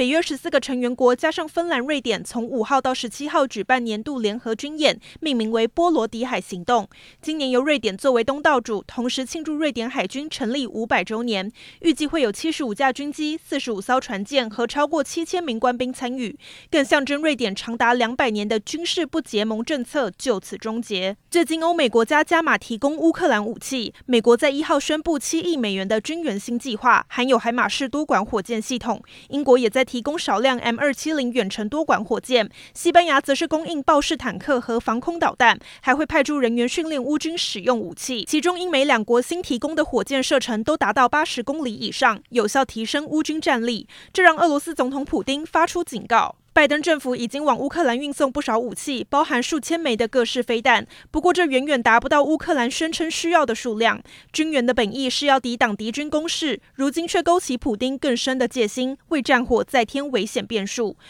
北约十四个成员国加上芬兰、瑞典，从五号到十七号举办年度联合军演，命名为“波罗的海行动”。今年由瑞典作为东道主，同时庆祝瑞典海军成立五百周年。预计会有七十五架军机、四十五艘船舰和超过七千名官兵参与，更象征瑞典长达两百年的军事不结盟政策就此终结。最近欧美国家加码提供乌克兰武器，美国在一号宣布七亿美元的军援新计划，含有海马士多管火箭系统。英国也在。提供少量 M 二七零远程多管火箭，西班牙则是供应豹式坦克和防空导弹，还会派驻人员训练乌军使用武器。其中，英美两国新提供的火箭射程都达到八十公里以上，有效提升乌军战力。这让俄罗斯总统普丁发出警告。拜登政府已经往乌克兰运送不少武器，包含数千枚的各式飞弹。不过，这远远达不到乌克兰声称需要的数量。军援的本意是要抵挡敌军攻势，如今却勾起普丁更深的戒心，为战火再添危险变数。